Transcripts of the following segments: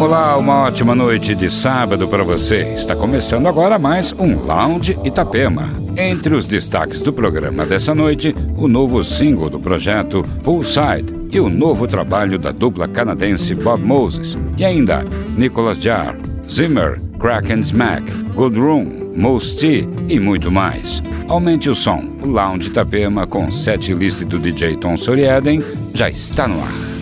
Olá, uma ótima noite de sábado para você. Está começando agora mais um Lounge Itapema. Entre os destaques do programa dessa noite, o novo single do projeto Poolside e o novo trabalho da dupla canadense Bob Moses. E ainda Nicholas Jarre, Zimmer, Crack and Smack, Good Room, Moose T e muito mais. Aumente o som. O Lounge Itapema com set list do DJ Tom Soriaden já está no ar.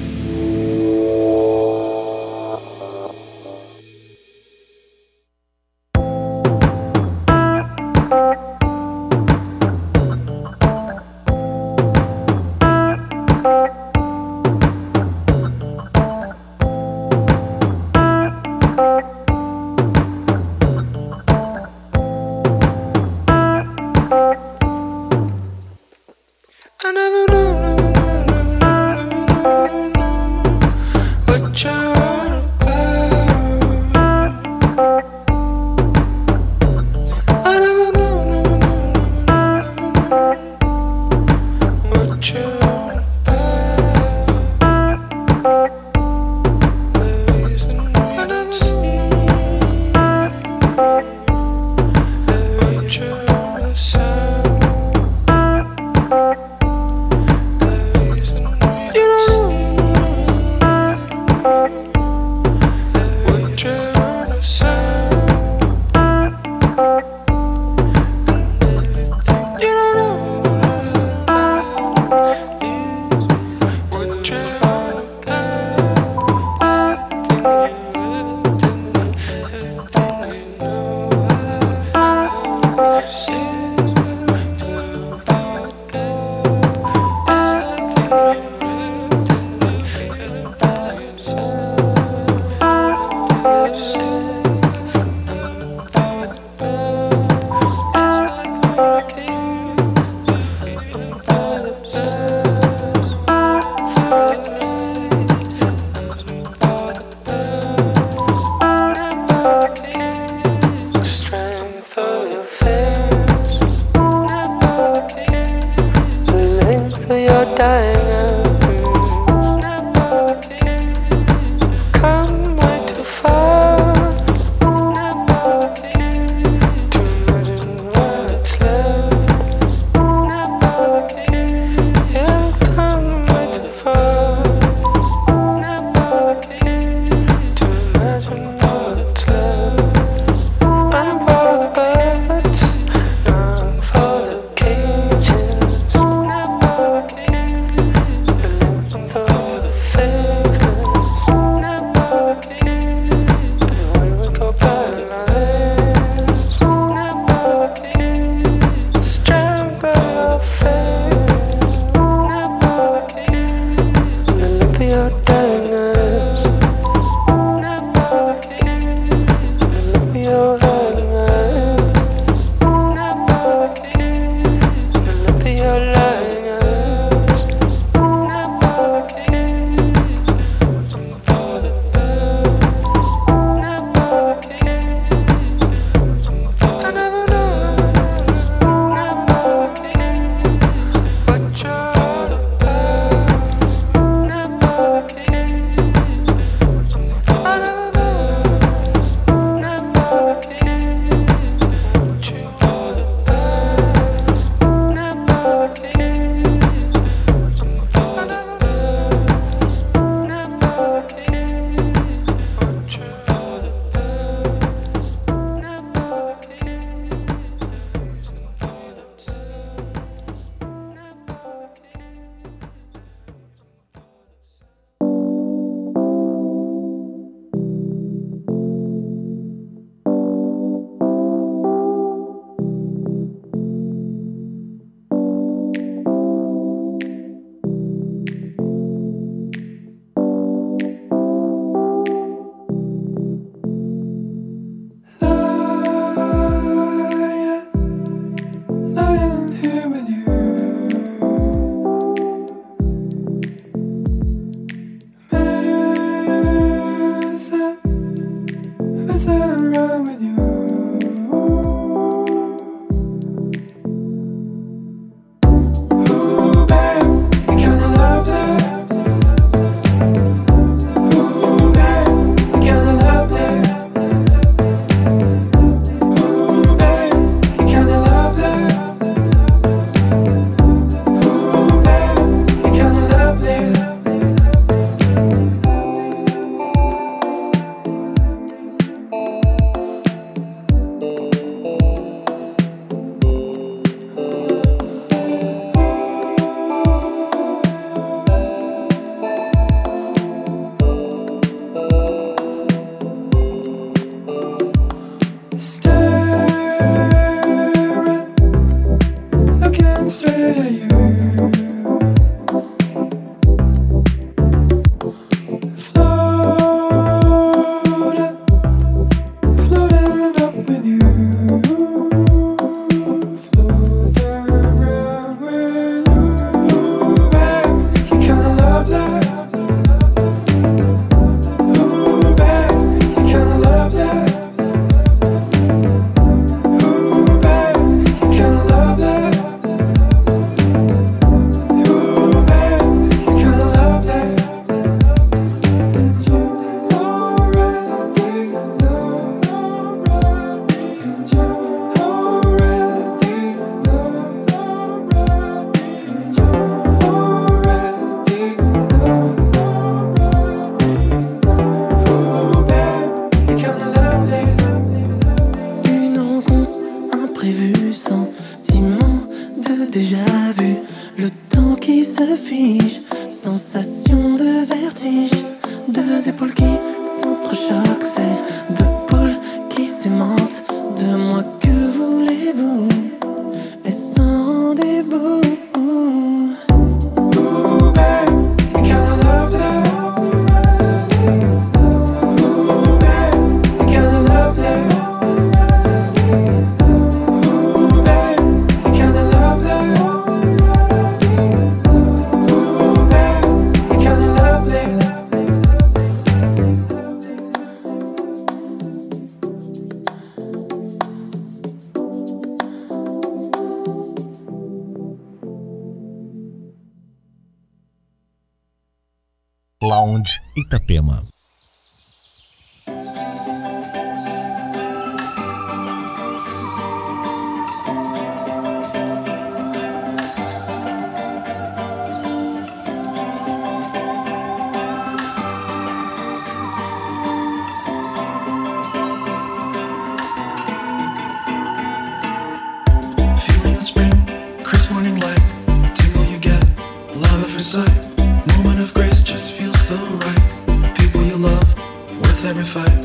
love with every fight.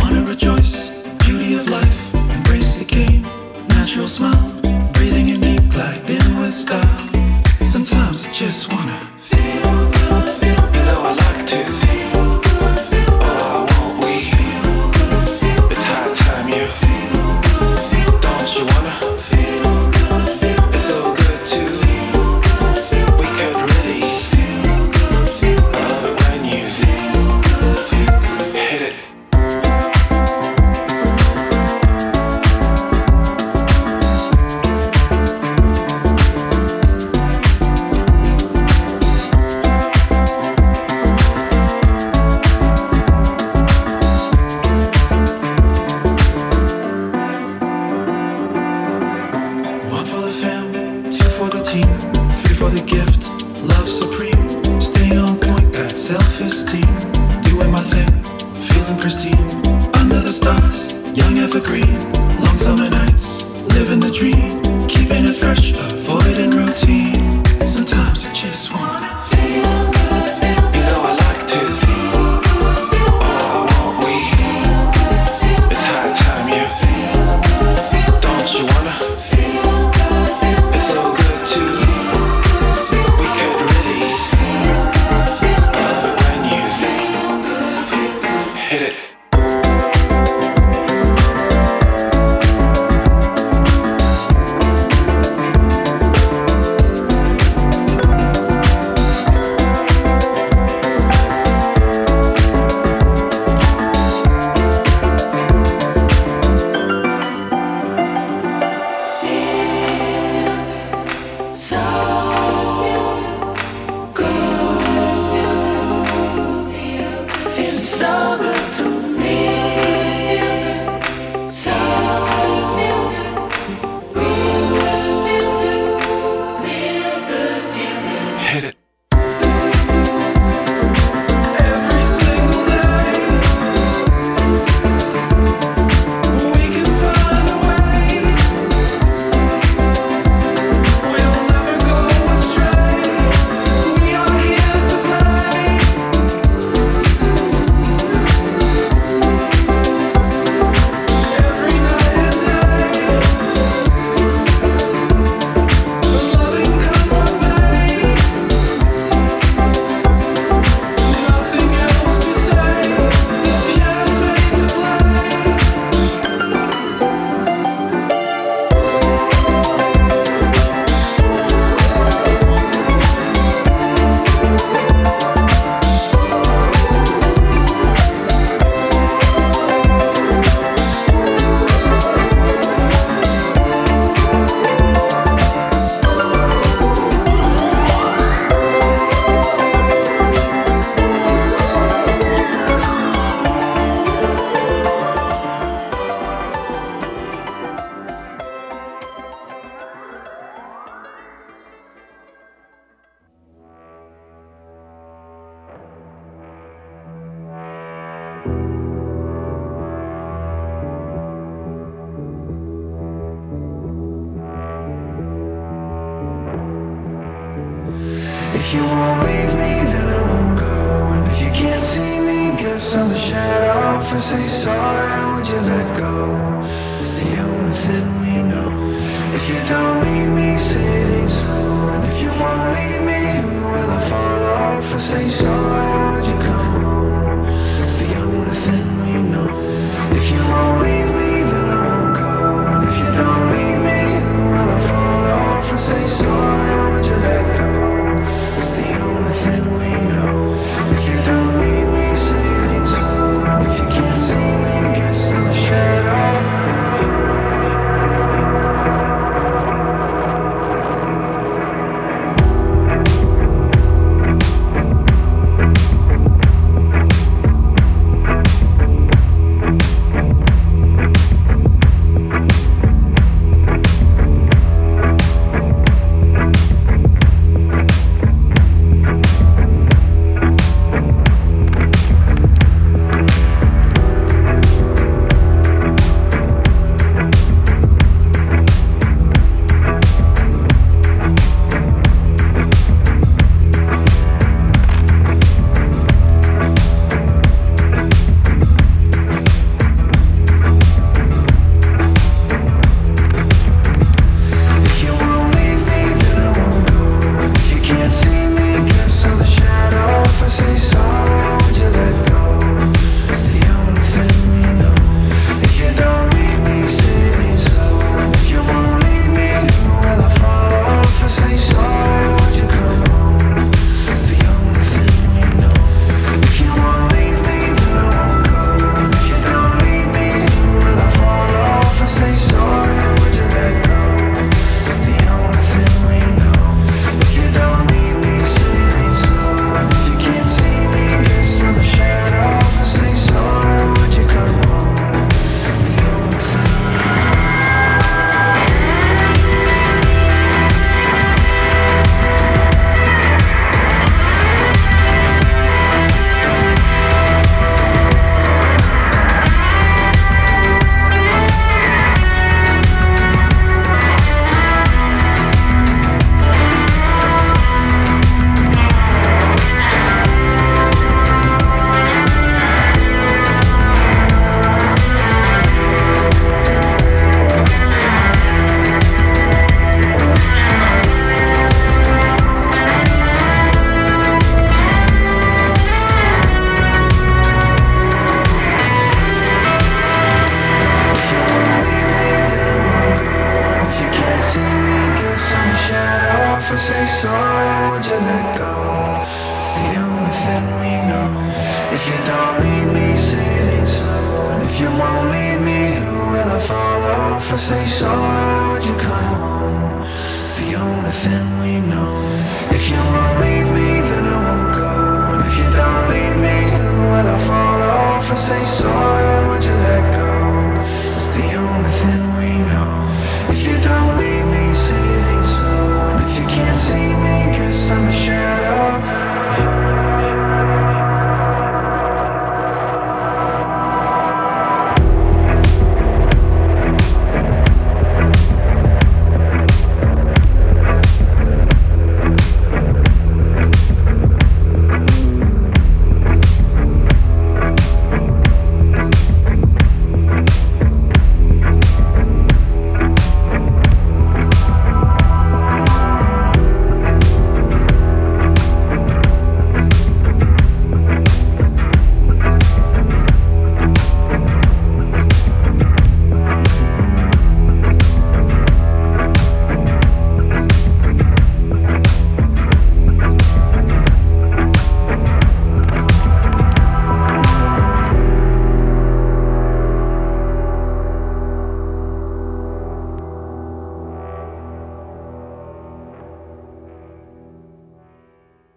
Wanna rejoice, beauty of life. Embrace the game, natural smile. Breathing in deep, in with style. Sometimes I just wanna.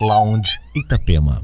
Lounge Itapema.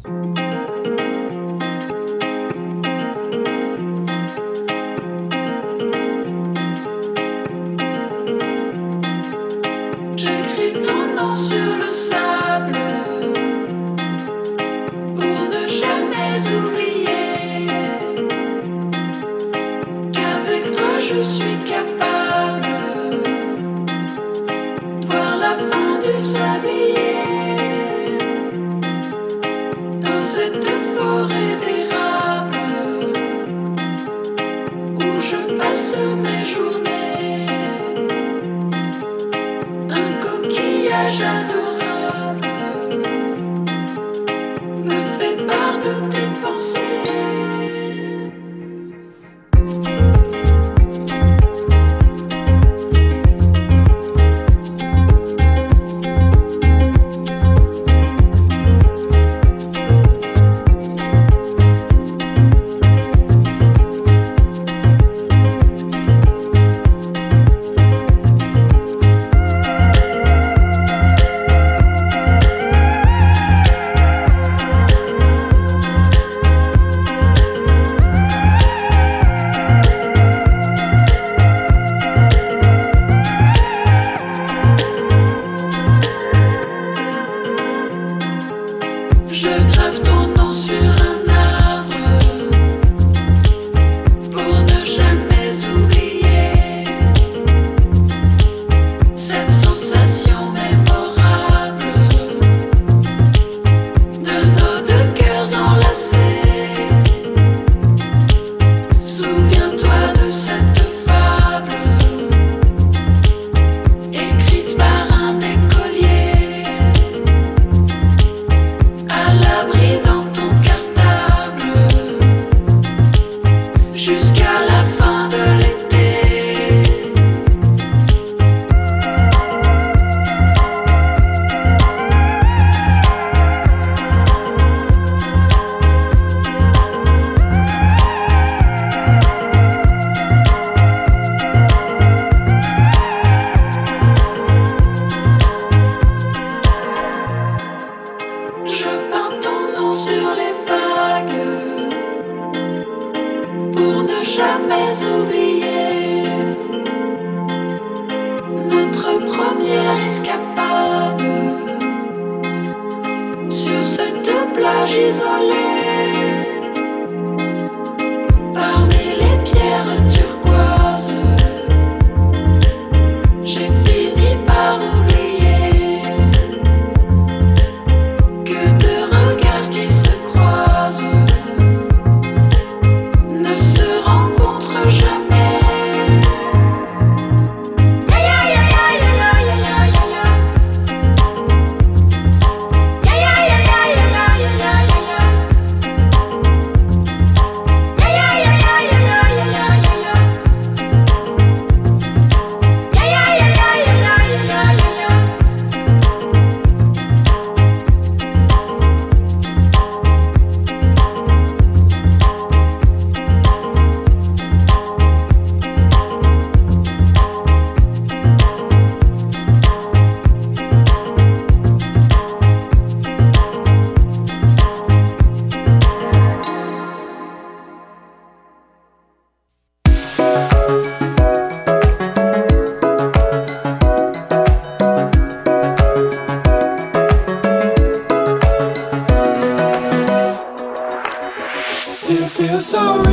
sorry.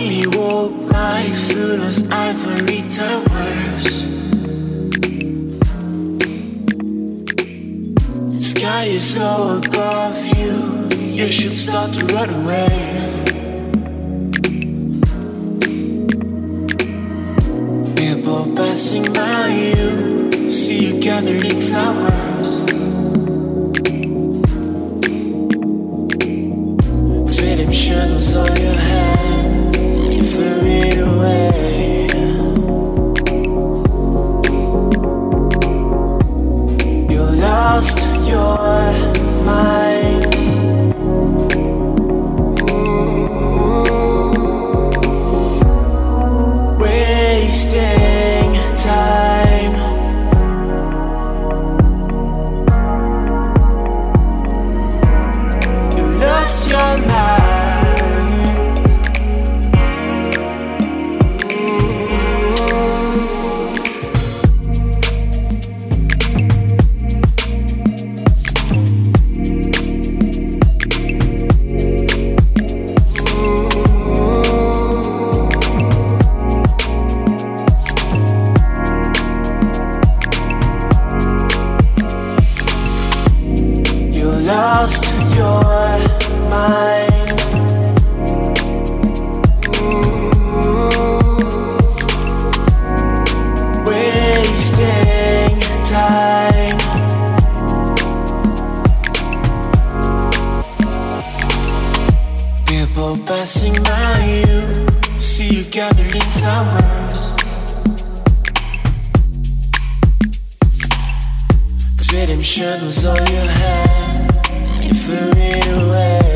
finally walk life through those ivory towers. The sky is low above you. You should start to run away. People passing by you, see you gathering flowers. shadows on your hand. You flew it away.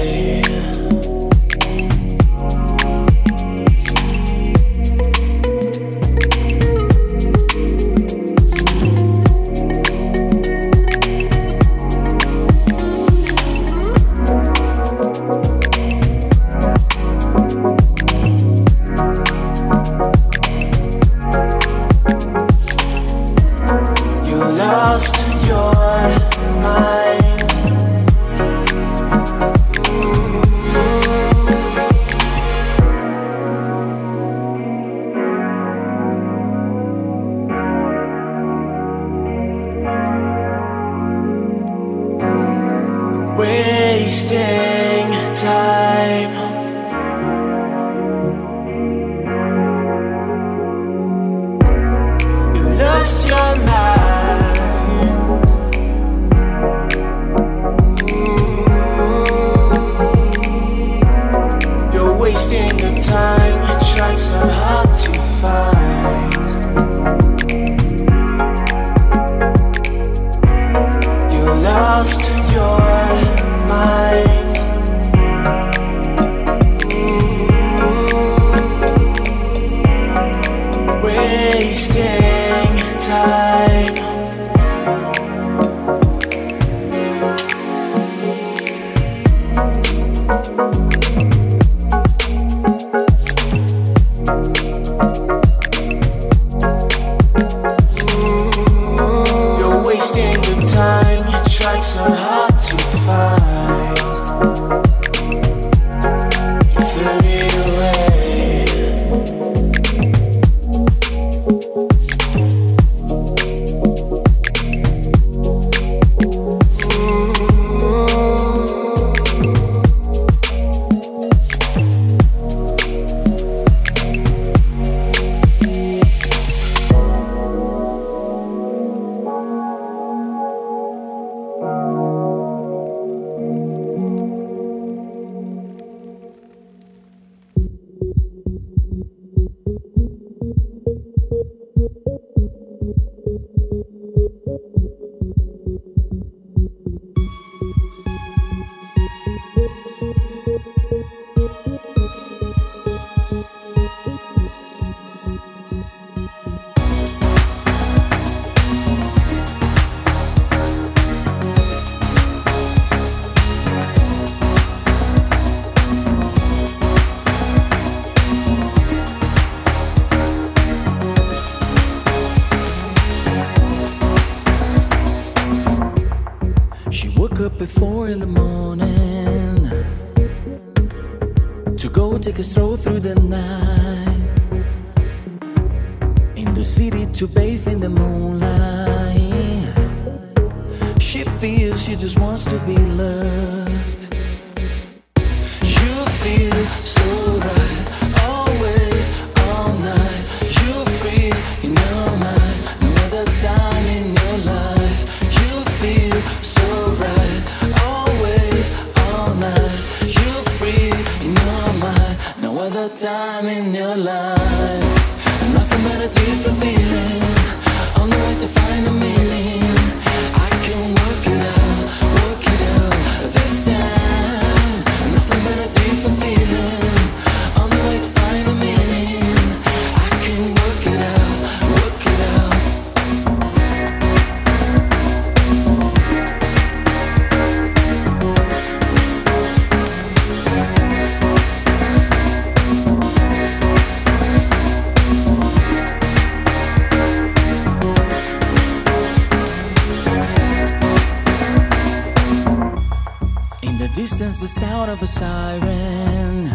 the sound of a siren.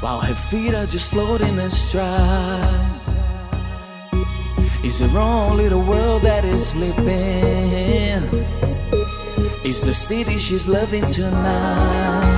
While her feet are just floating astride. Is there only the world that is sleeping? Is the city she's loving tonight?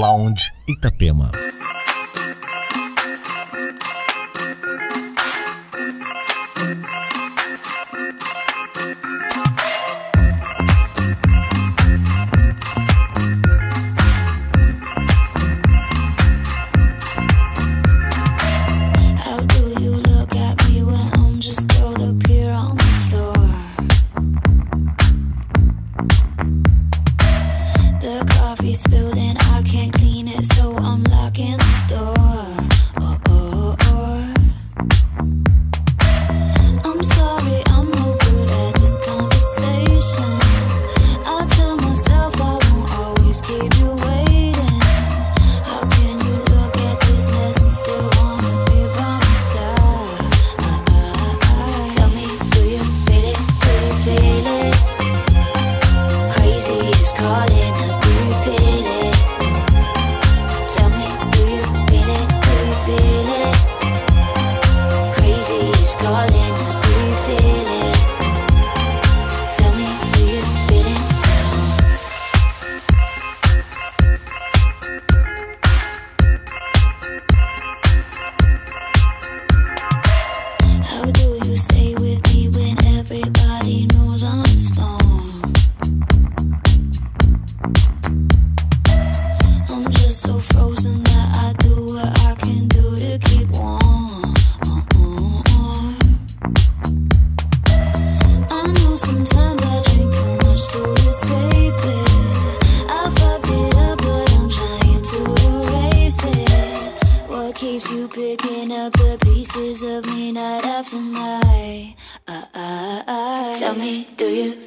Lounge Itapema. Tell me, do you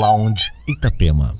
Lounge Itapema.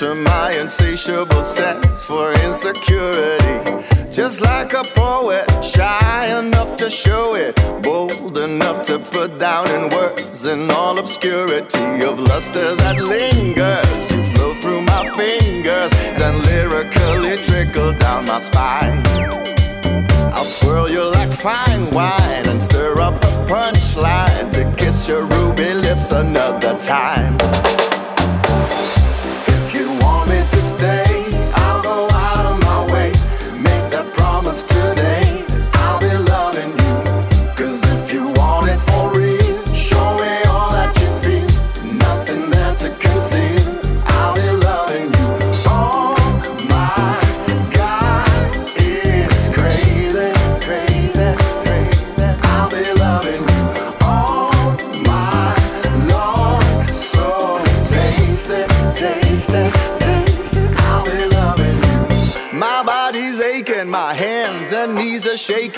to my insatiable sense for insecurity. Just like a poet, shy enough to show it, bold enough to put down in words in all obscurity of luster that lingers. You flow through my fingers, then lyrically trickle down my spine. I'll swirl you like fine wine and stir up a punchline to kiss your ruby lips another time.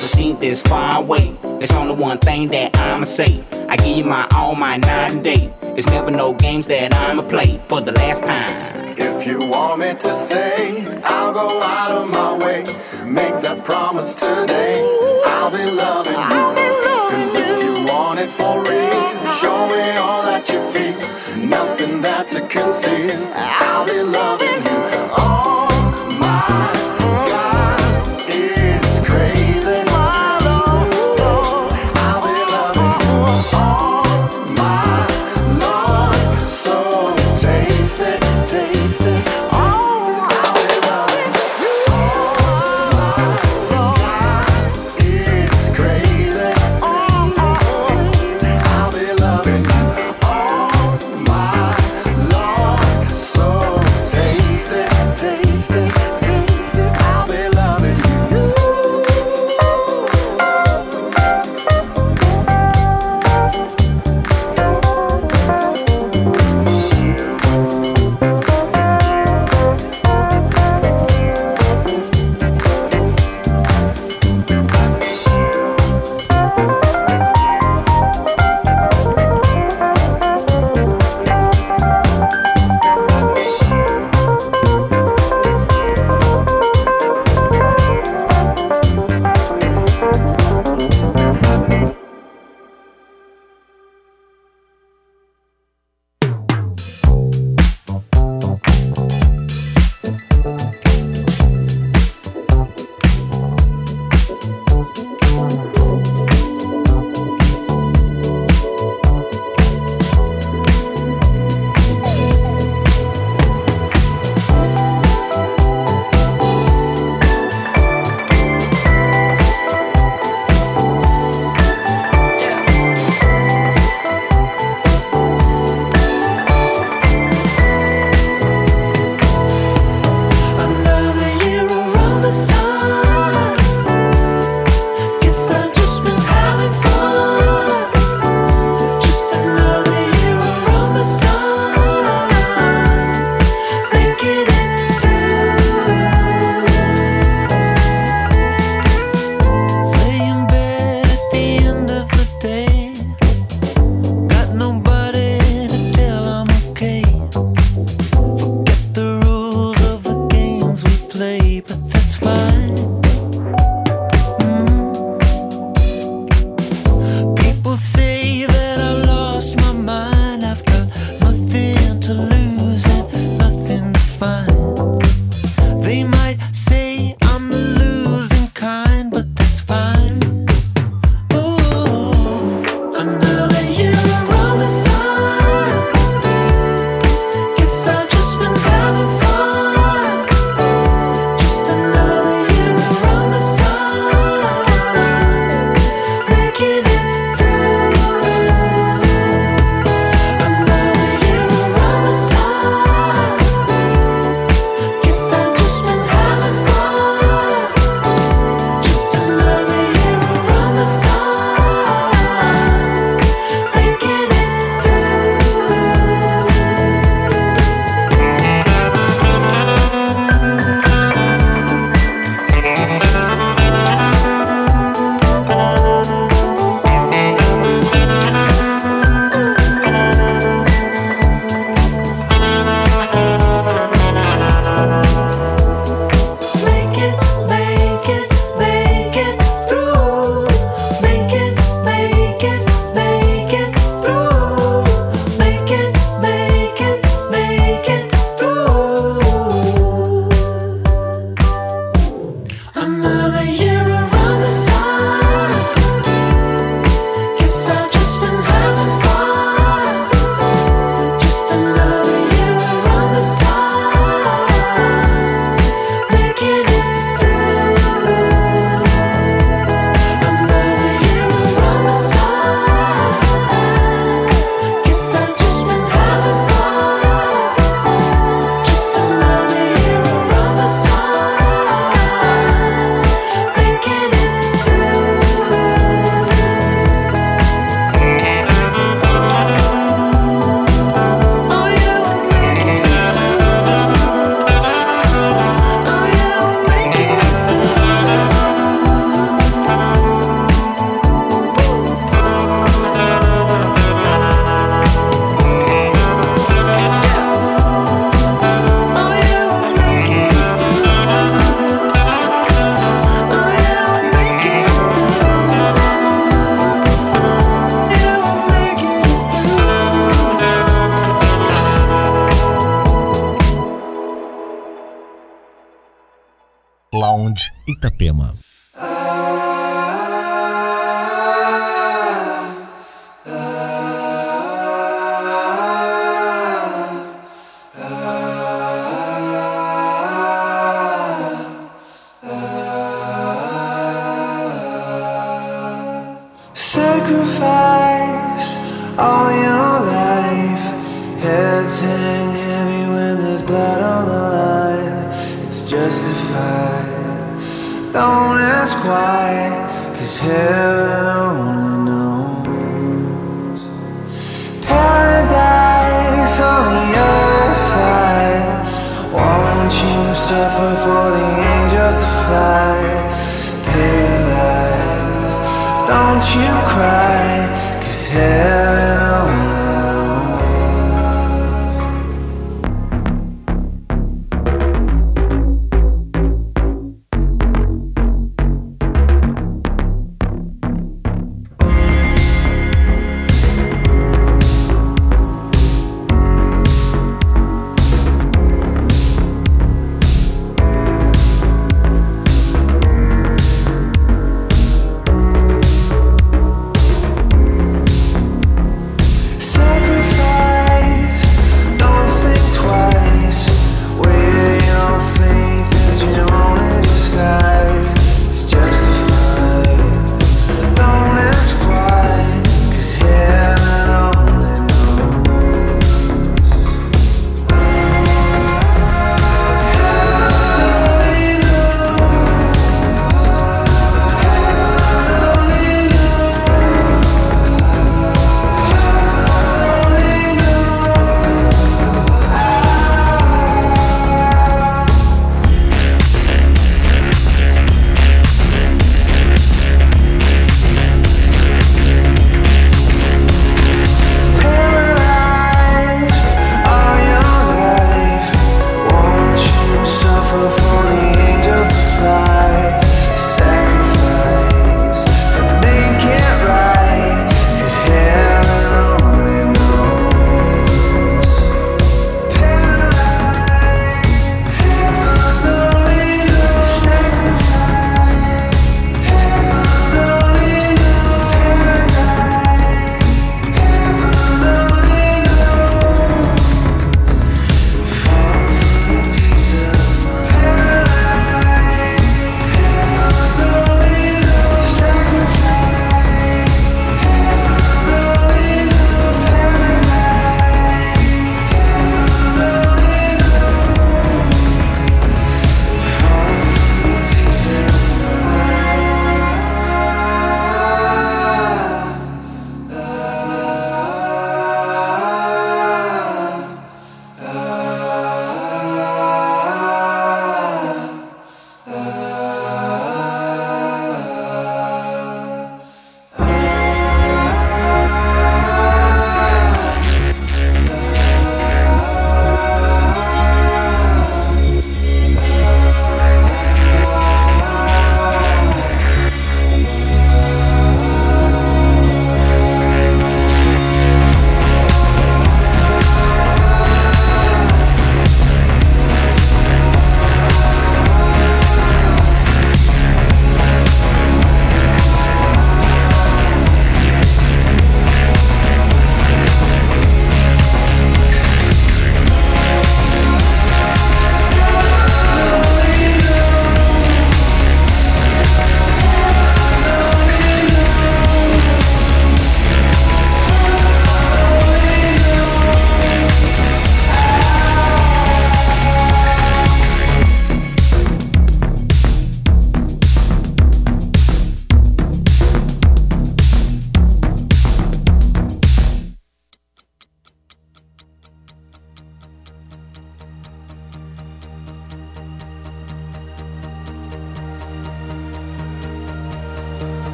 never seen this far away. It's only one thing that I'ma say. I give you my all, my night and day. It's never no games that I'ma play for the last time. If you want me to say, I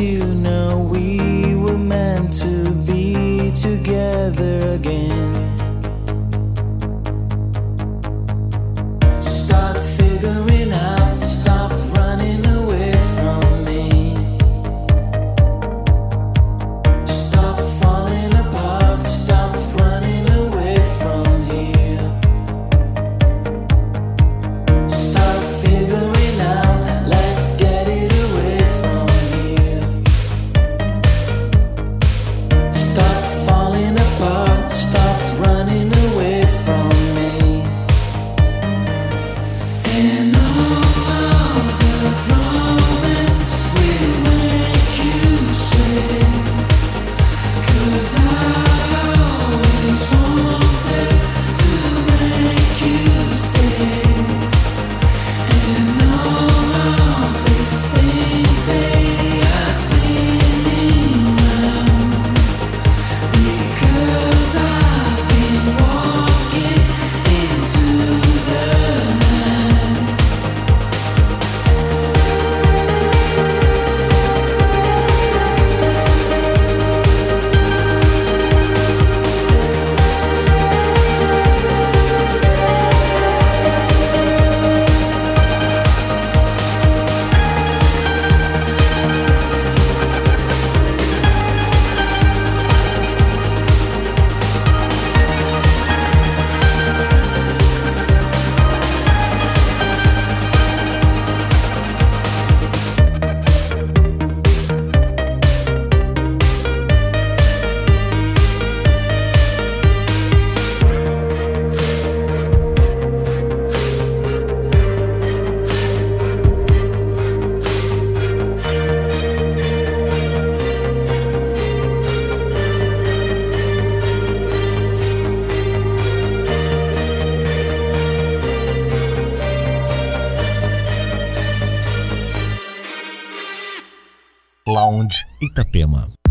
you прямо.